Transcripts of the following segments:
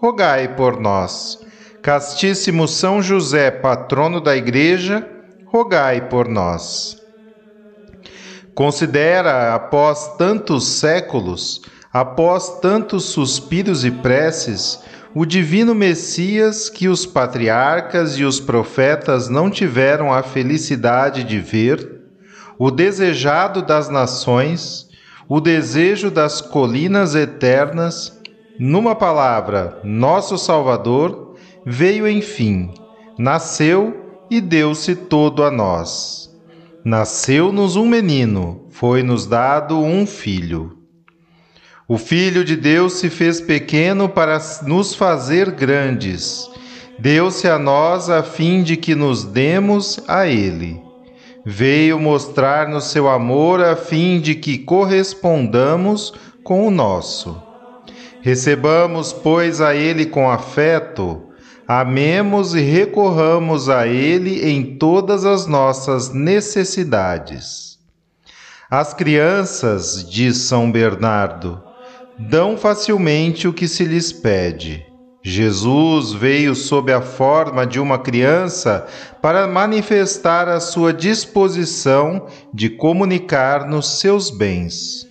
rogai por nós. Castíssimo São José, patrono da Igreja, rogai por nós. Considera, após tantos séculos, após tantos suspiros e preces, o divino Messias que os patriarcas e os profetas não tiveram a felicidade de ver, o desejado das nações, o desejo das colinas eternas, numa palavra, nosso Salvador veio enfim, nasceu e deu-se todo a nós. Nasceu-nos um menino, foi-nos dado um filho. O Filho de Deus se fez pequeno para nos fazer grandes. Deu-se a nós a fim de que nos demos a Ele. Veio mostrar-nos seu amor a fim de que correspondamos com o nosso. Recebamos, pois, a Ele com afeto, amemos e recorramos a Ele em todas as nossas necessidades. As crianças, diz São Bernardo, dão facilmente o que se lhes pede. Jesus veio sob a forma de uma criança para manifestar a sua disposição de comunicar-nos seus bens.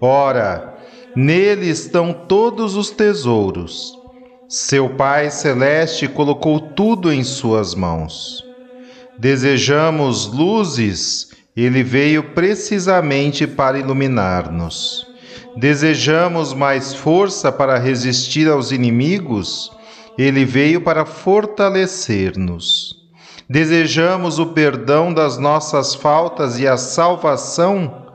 Ora, Nele estão todos os tesouros. Seu Pai Celeste colocou tudo em Suas mãos. Desejamos luzes, Ele veio precisamente para iluminar-nos. Desejamos mais força para resistir aos inimigos, Ele veio para fortalecer-nos. Desejamos o perdão das nossas faltas e a salvação,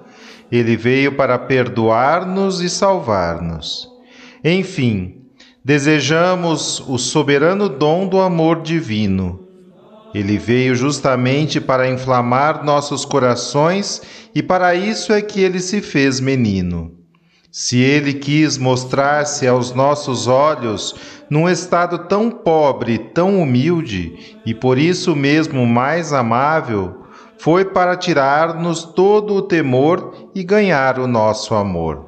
ele veio para perdoar-nos e salvar-nos. Enfim, desejamos o soberano dom do amor divino. Ele veio justamente para inflamar nossos corações e para isso é que ele se fez menino. Se ele quis mostrar-se aos nossos olhos num estado tão pobre, tão humilde e por isso mesmo mais amável, foi para tirar-nos todo o temor e ganhar o nosso amor.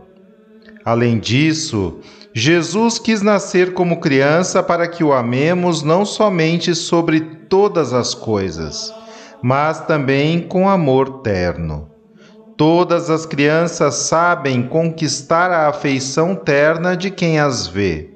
Além disso, Jesus quis nascer como criança para que o amemos não somente sobre todas as coisas, mas também com amor terno. Todas as crianças sabem conquistar a afeição terna de quem as vê.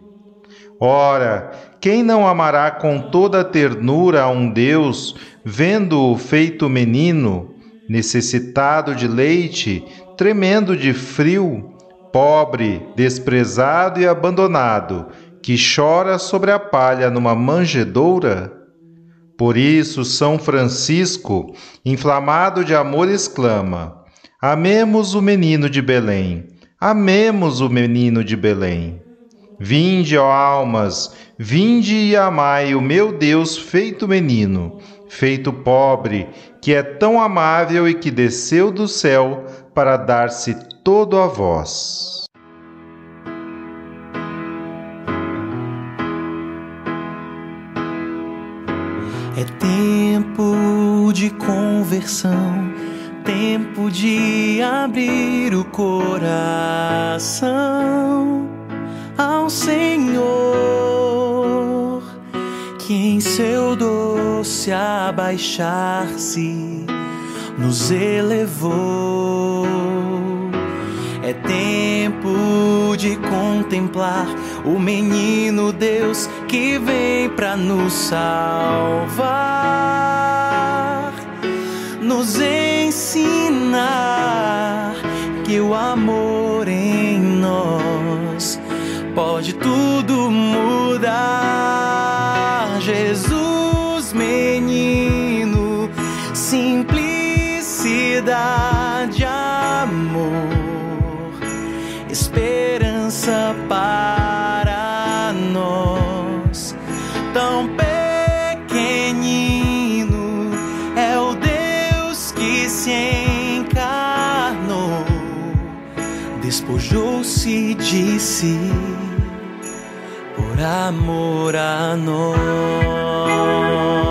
Ora, quem não amará com toda ternura a um Deus, vendo-o feito menino, necessitado de leite, tremendo de frio, pobre, desprezado e abandonado, que chora sobre a palha numa manjedoura? Por isso, São Francisco, inflamado de amor, exclama: Amemos o menino de Belém, amemos o menino de Belém. Vinde, ó almas, vinde e amai o meu Deus feito menino, feito pobre, que é tão amável e que desceu do céu para dar-se todo a vós. É tempo de conversão, tempo de abrir o coração ao Senhor, que em seu doce abaixar-se nos elevou. É tempo de contemplar o menino Deus que vem para nos salvar, nos ensinar de si por amor a nós.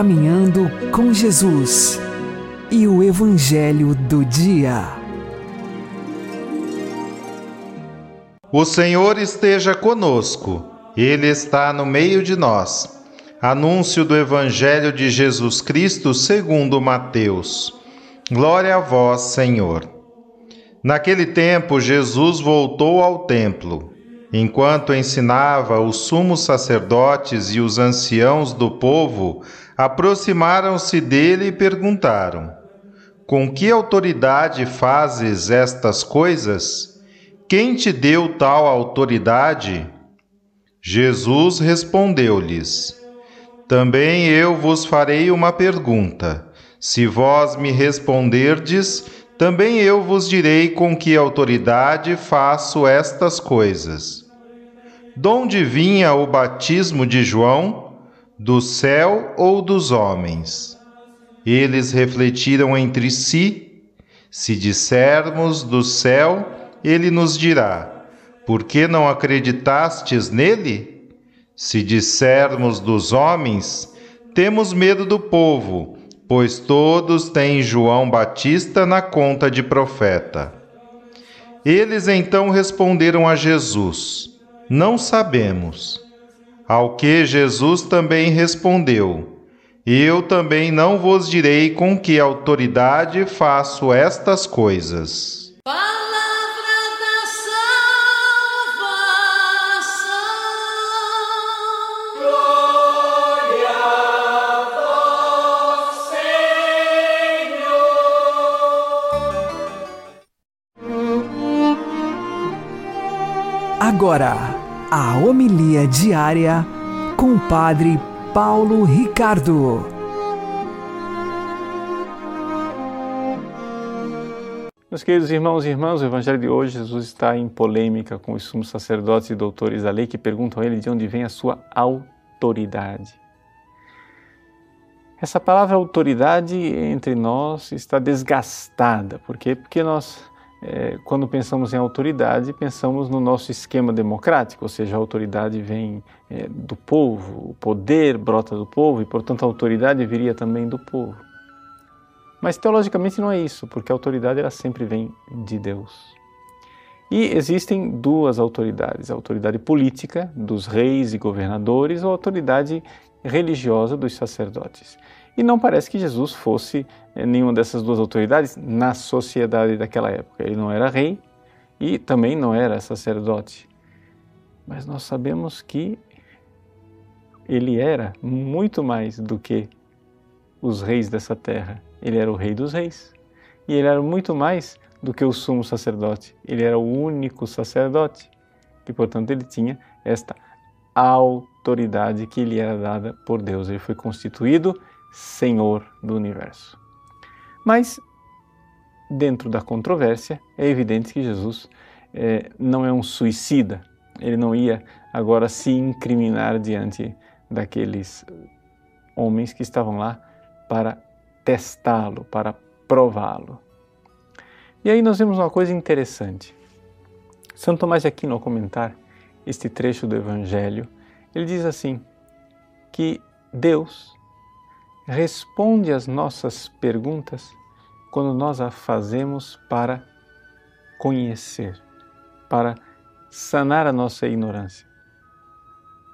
Caminhando com Jesus e o Evangelho do Dia. O Senhor esteja conosco, Ele está no meio de nós. Anúncio do Evangelho de Jesus Cristo segundo Mateus. Glória a vós, Senhor. Naquele tempo, Jesus voltou ao templo. Enquanto ensinava, os sumos sacerdotes e os anciãos do povo aproximaram-se dele e perguntaram: Com que autoridade fazes estas coisas? Quem te deu tal autoridade? Jesus respondeu-lhes: Também eu vos farei uma pergunta. Se vós me responderdes, também eu vos direi com que autoridade faço estas coisas. Donde vinha o batismo de João? Do céu ou dos homens? Eles refletiram entre si. Se dissermos do céu, ele nos dirá: Por que não acreditastes nele? Se dissermos dos homens, temos medo do povo, pois todos têm João Batista na conta de profeta. Eles então responderam a Jesus: Não sabemos. Ao que Jesus também respondeu: Eu também não vos direi com que autoridade faço estas coisas. Palavra da salvação. Glória a vós, Agora, a homilia diária com o Padre Paulo Ricardo. Meus queridos irmãos e irmãs, o Evangelho de hoje, Jesus está em polêmica com os sumos sacerdotes e doutores da lei que perguntam a ele de onde vem a sua autoridade. Essa palavra autoridade entre nós está desgastada. Por quê? Porque nós, é, quando pensamos em autoridade, pensamos no nosso esquema democrático, ou seja, a autoridade vem é, do povo, o poder brota do povo e, portanto, a autoridade viria também do povo. Mas teologicamente não é isso, porque a autoridade ela sempre vem de Deus. E existem duas autoridades: a autoridade política dos reis e governadores ou a autoridade religiosa dos sacerdotes. E não parece que Jesus fosse eh, nenhuma dessas duas autoridades na sociedade daquela época. Ele não era rei e também não era sacerdote. Mas nós sabemos que ele era muito mais do que os reis dessa terra. Ele era o rei dos reis. E ele era muito mais do que o sumo sacerdote. Ele era o único sacerdote. E, portanto, ele tinha esta autoridade que lhe era dada por Deus. Ele foi constituído Senhor do universo. Mas, dentro da controvérsia, é evidente que Jesus é, não é um suicida. Ele não ia agora se incriminar diante daqueles homens que estavam lá para testá-lo, para prová-lo. E aí nós vemos uma coisa interessante. Santo Tomás de Aquino, ao comentar este trecho do Evangelho, ele diz assim: que Deus responde às nossas perguntas quando nós a fazemos para conhecer, para sanar a nossa ignorância.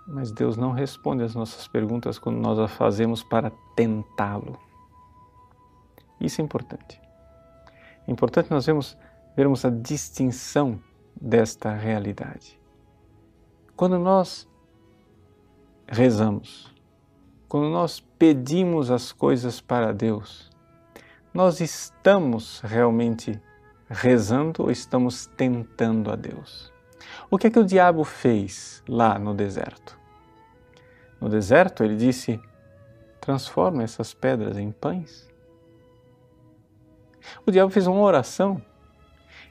Mas Deus não responde às nossas perguntas quando nós a fazemos para tentá-lo. Isso é importante. É importante nós vermos, vermos a distinção desta realidade. Quando nós rezamos, quando nós pedimos as coisas para Deus, nós estamos realmente rezando ou estamos tentando a Deus? O que é que o diabo fez lá no deserto? No deserto ele disse: transforma essas pedras em pães. O diabo fez uma oração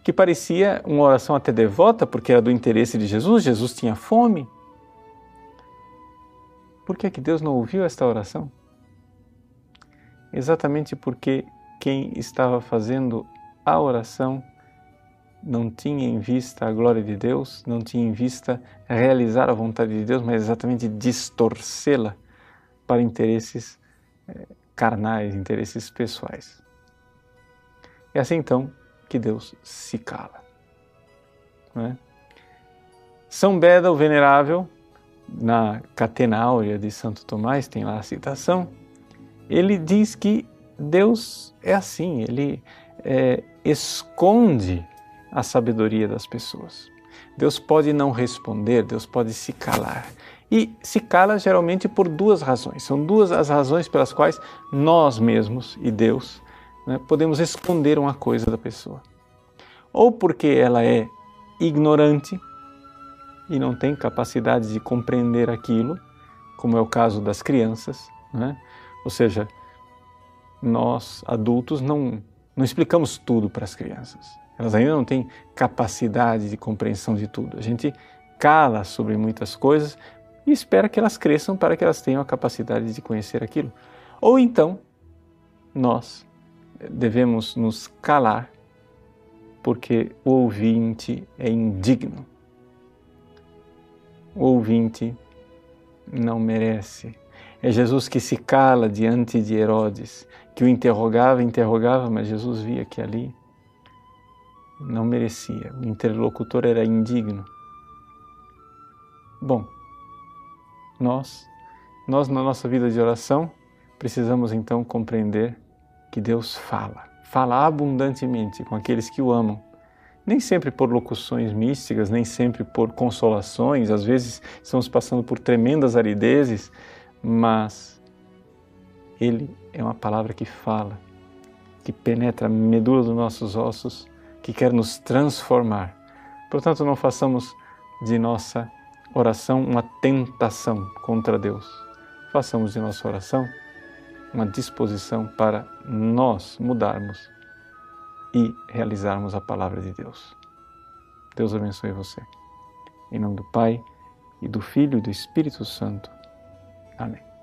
que parecia uma oração até devota, porque era do interesse de Jesus, Jesus tinha fome. Por que, é que Deus não ouviu esta oração? Exatamente porque quem estava fazendo a oração não tinha em vista a glória de Deus, não tinha em vista realizar a vontade de Deus, mas exatamente distorcê-la para interesses eh, carnais, interesses pessoais. É assim então que Deus se cala. É? São Beda, o Venerável, na Catena Áurea de Santo Tomás, tem lá a citação, ele diz que Deus é assim, ele é, esconde a sabedoria das pessoas. Deus pode não responder, Deus pode se calar. E se cala geralmente por duas razões. São duas as razões pelas quais nós mesmos e Deus né, podemos esconder uma coisa da pessoa. Ou porque ela é ignorante e não tem capacidade de compreender aquilo, como é o caso das crianças, né? ou seja, nós adultos não, não explicamos tudo para as crianças. Elas ainda não têm capacidade de compreensão de tudo. A gente cala sobre muitas coisas e espera que elas cresçam para que elas tenham a capacidade de conhecer aquilo. Ou então, nós devemos nos calar porque o ouvinte é indigno. Ouvinte não merece. É Jesus que se cala diante de Herodes, que o interrogava, interrogava, mas Jesus via que ali não merecia, o interlocutor era indigno. Bom, nós, nós na nossa vida de oração, precisamos então compreender que Deus fala, fala abundantemente com aqueles que o amam. Nem sempre por locuções místicas, nem sempre por consolações, às vezes estamos passando por tremendas aridezes, mas Ele é uma palavra que fala, que penetra a medula dos nossos ossos que quer nos transformar. Portanto, não façamos de nossa oração uma tentação contra Deus. Façamos de nossa oração uma disposição para nós mudarmos e realizarmos a palavra de Deus. Deus abençoe você. Em nome do Pai, e do Filho e do Espírito Santo. Amém.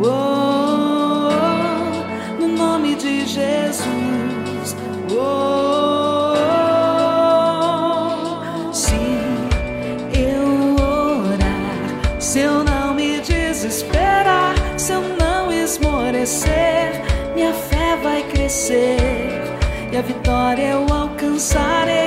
oh, no nome de Jesus. Oh, se eu orar, se eu não me desesperar, se eu não esmorecer, minha fé vai crescer e a vitória eu alcançarei.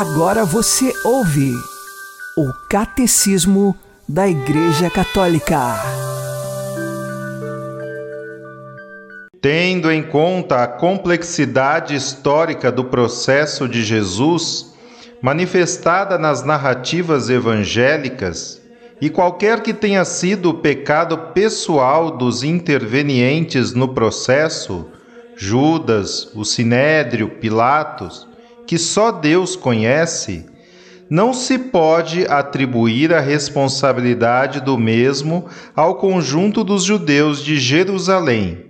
Agora você ouve o Catecismo da Igreja Católica. Tendo em conta a complexidade histórica do processo de Jesus, manifestada nas narrativas evangélicas, e qualquer que tenha sido o pecado pessoal dos intervenientes no processo, Judas, o Sinédrio, Pilatos, que só Deus conhece, não se pode atribuir a responsabilidade do mesmo ao conjunto dos judeus de Jerusalém.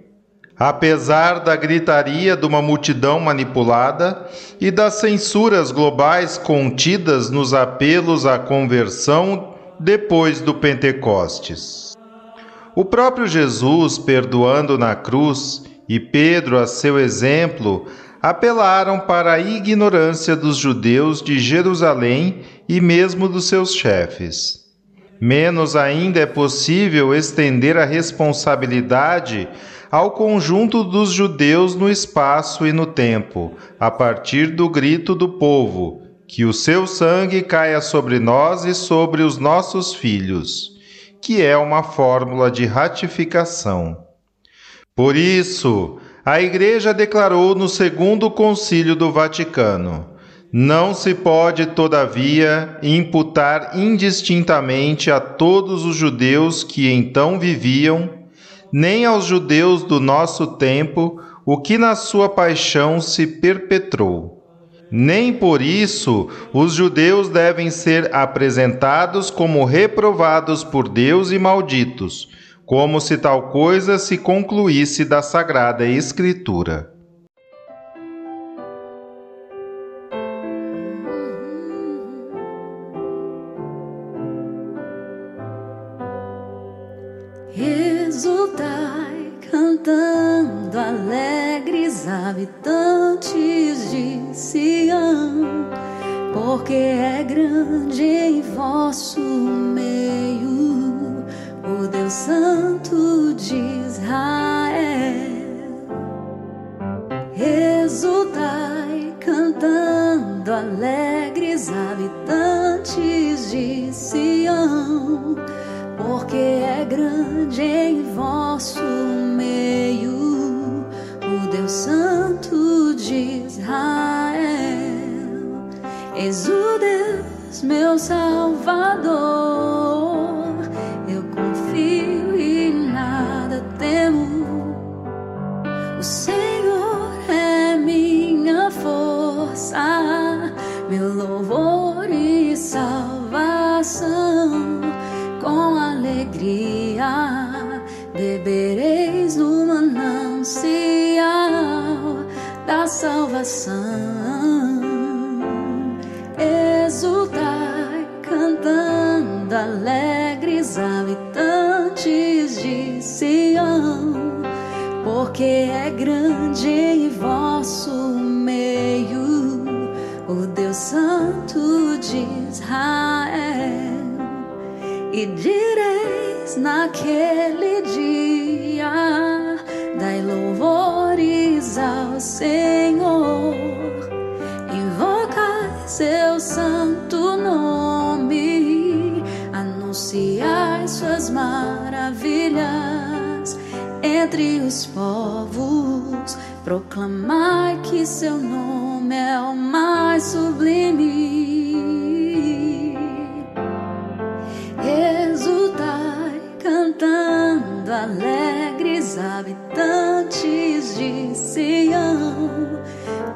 Apesar da gritaria de uma multidão manipulada e das censuras globais contidas nos apelos à conversão depois do Pentecostes. O próprio Jesus, perdoando na cruz, e Pedro, a seu exemplo, apelaram para a ignorância dos judeus de Jerusalém e mesmo dos seus chefes. Menos ainda é possível estender a responsabilidade ao conjunto dos judeus no espaço e no tempo, a partir do grito do povo: que o seu sangue caia sobre nós e sobre os nossos filhos, que é uma fórmula de ratificação. Por isso, a Igreja declarou no Segundo Concílio do Vaticano: não se pode, todavia, imputar indistintamente a todos os judeus que então viviam, nem aos judeus do nosso tempo, o que na sua paixão se perpetrou. Nem por isso os judeus devem ser apresentados como reprovados por Deus e malditos como se tal coisa se concluísse da Sagrada Escritura. Bebereis no manancial da salvação. Exultai cantando alegres habitantes de Sião porque é grande em vosso meio o Deus Santo de Israel. E direis naquele dia: Senhor, invocai seu santo nome, anunciai suas maravilhas entre os povos, proclamai que seu nome é o mais sublime.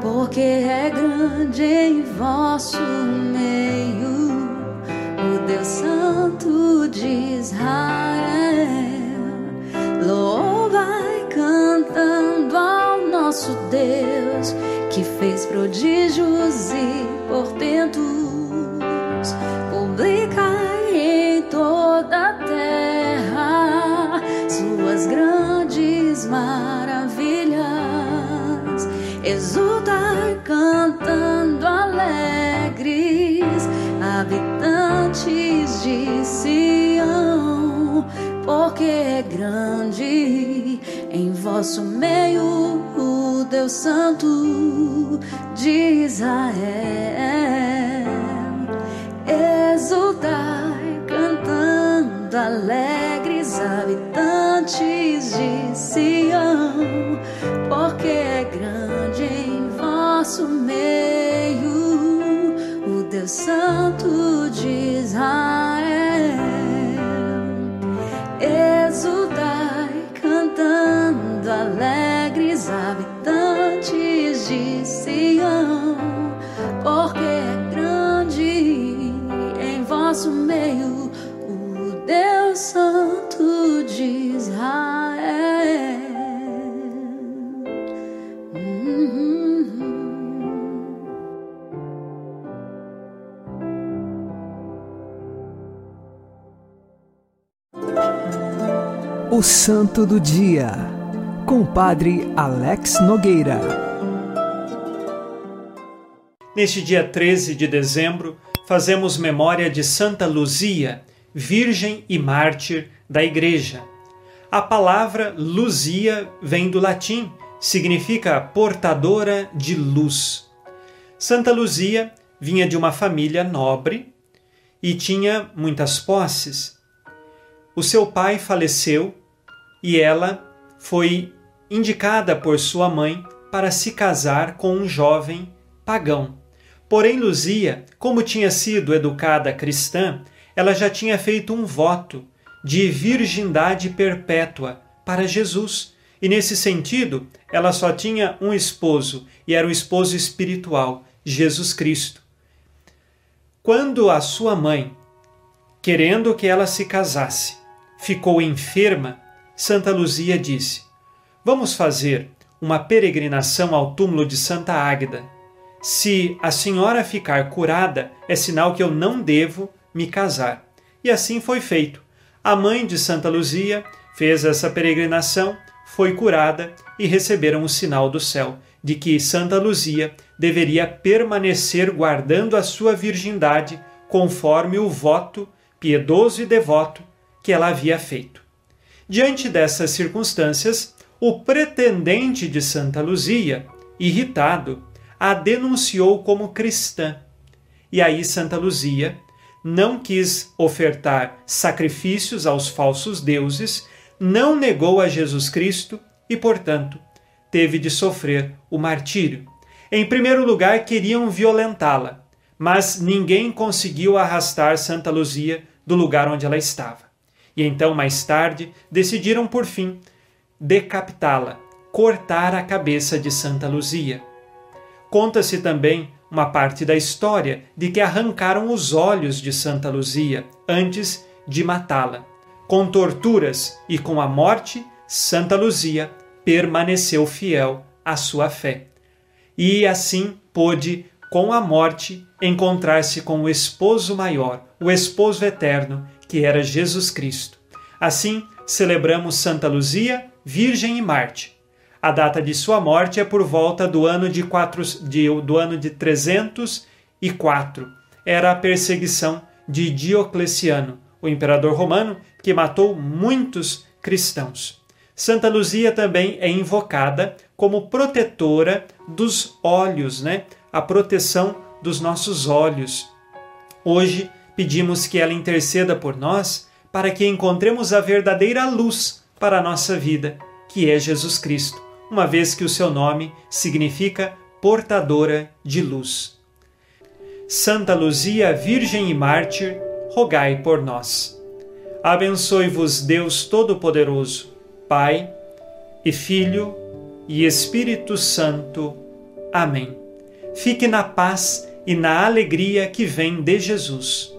Porque é grande em vosso meio o Deus Santo de Israel. Louvai cantando ao nosso Deus que fez prodígios e portentos. Publicai em toda a terra suas grandes maravilhas. Porque é grande em vosso meio o Deus Santo de Israel. Exultai cantando alegres habitantes de Sião, porque é grande em vosso meio o Deus Santo de Israel. Sião, porque é grande em vosso meio o Deus Santo de Israel. O Santo do Dia, com o Padre Alex Nogueira. Neste dia 13 de dezembro, fazemos memória de Santa Luzia, Virgem e Mártir da Igreja. A palavra Luzia vem do latim, significa portadora de luz. Santa Luzia vinha de uma família nobre e tinha muitas posses. O seu pai faleceu e ela foi indicada por sua mãe para se casar com um jovem pagão. Porém, Luzia, como tinha sido educada cristã, ela já tinha feito um voto de virgindade perpétua para Jesus. E nesse sentido, ela só tinha um esposo, e era o esposo espiritual, Jesus Cristo. Quando a sua mãe, querendo que ela se casasse, ficou enferma, Santa Luzia disse: Vamos fazer uma peregrinação ao túmulo de Santa Águeda se a senhora ficar curada, é sinal que eu não devo me casar. E assim foi feito. A mãe de Santa Luzia fez essa peregrinação, foi curada e receberam o sinal do céu de que Santa Luzia deveria permanecer guardando a sua virgindade conforme o voto piedoso e devoto que ela havia feito. Diante dessas circunstâncias, o pretendente de Santa Luzia, irritado, a denunciou como cristã. E aí Santa Luzia não quis ofertar sacrifícios aos falsos deuses, não negou a Jesus Cristo e, portanto, teve de sofrer o martírio. Em primeiro lugar, queriam violentá-la, mas ninguém conseguiu arrastar Santa Luzia do lugar onde ela estava. E então, mais tarde, decidiram por fim decapitá-la, cortar a cabeça de Santa Luzia. Conta-se também uma parte da história de que arrancaram os olhos de Santa Luzia antes de matá-la. Com torturas e com a morte, Santa Luzia permaneceu fiel à sua fé. E assim pôde, com a morte, encontrar-se com o esposo maior, o esposo eterno, que era Jesus Cristo. Assim, celebramos Santa Luzia, Virgem e Marte, a data de sua morte é por volta do ano de, de, do ano de 304. Era a perseguição de Diocleciano, o imperador romano, que matou muitos cristãos. Santa Luzia também é invocada como protetora dos olhos, né? A proteção dos nossos olhos. Hoje pedimos que ela interceda por nós para que encontremos a verdadeira luz para a nossa vida, que é Jesus Cristo uma vez que o seu nome significa portadora de luz. Santa Luzia, Virgem e Mártir, rogai por nós. Abençoe-vos Deus Todo-Poderoso, Pai e Filho e Espírito Santo. Amém. Fique na paz e na alegria que vem de Jesus.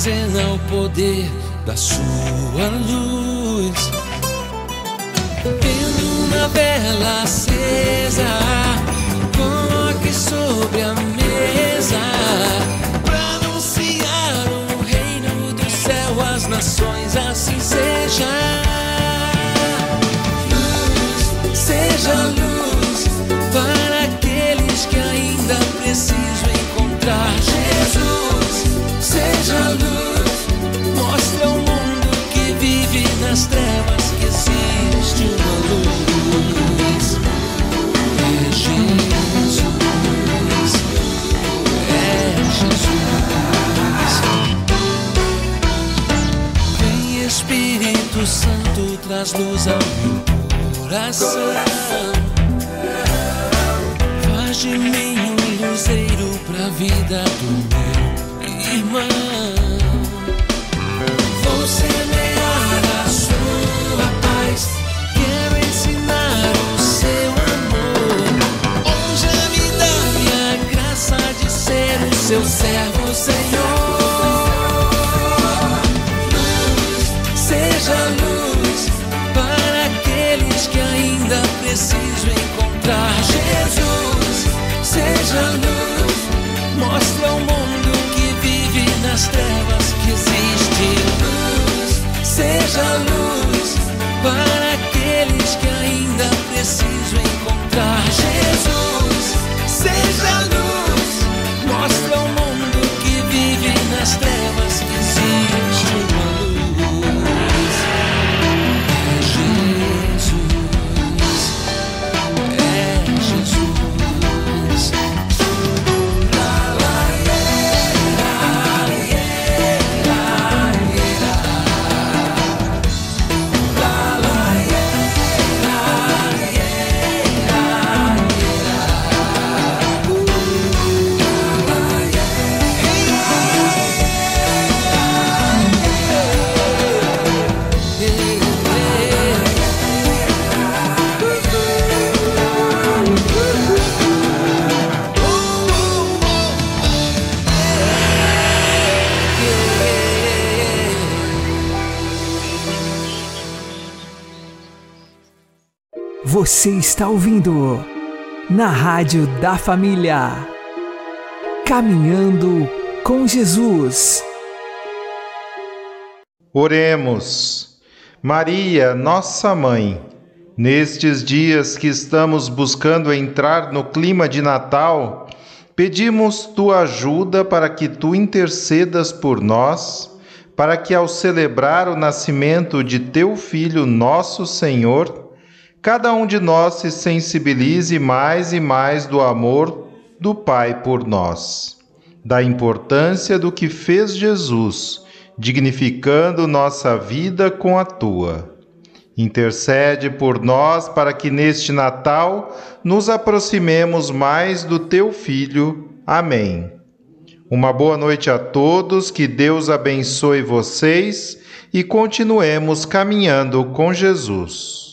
Absorve, armazena o poder da sua traz luz ao meu coração. Faz de mim um luzeiro pra vida do meu irmão. Vou semear a sua paz. Quero ensinar o seu amor. Hoje me dá a graça de ser o seu servo, Senhor. Luz, mostra ao mundo que vive nas trevas que existe luz. Seja luz Você está ouvindo na Rádio da Família. Caminhando com Jesus. Oremos. Maria, nossa mãe, nestes dias que estamos buscando entrar no clima de Natal, pedimos tua ajuda para que tu intercedas por nós, para que ao celebrar o nascimento de teu filho, nosso Senhor, cada um de nós se sensibilize mais e mais do amor do Pai por nós, da importância do que fez Jesus, dignificando nossa vida com a tua. Intercede por nós para que neste Natal nos aproximemos mais do teu Filho. Amém. Uma boa noite a todos, que Deus abençoe vocês e continuemos caminhando com Jesus.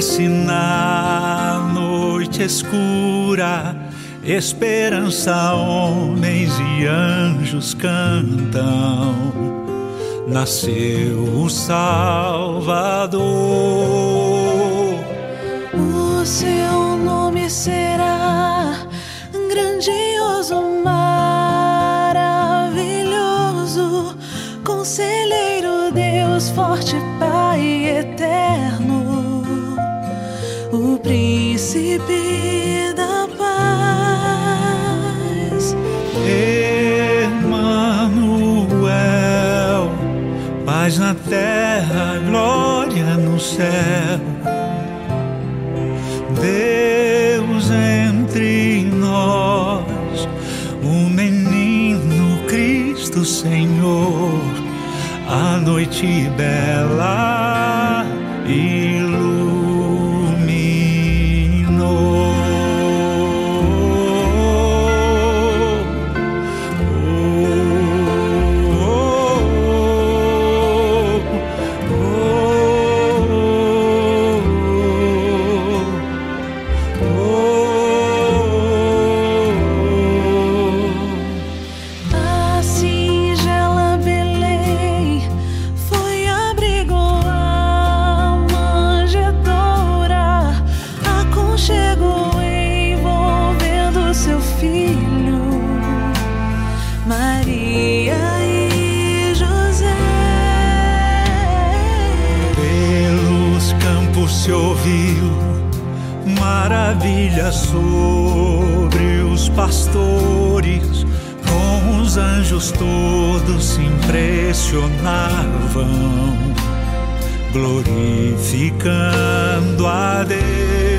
Resplandece na noite escura, esperança homens e anjos cantam. Nasceu o Salvador. O seu nome será grandioso, maravilhoso, conselheiro, Deus forte, Pai eterno, príncipe da paz. Emmanuel, paz na terra, glória no céu. Deus entre nós, o menino Cristo Senhor, a noite bela impressionavam, glorificando a Deus.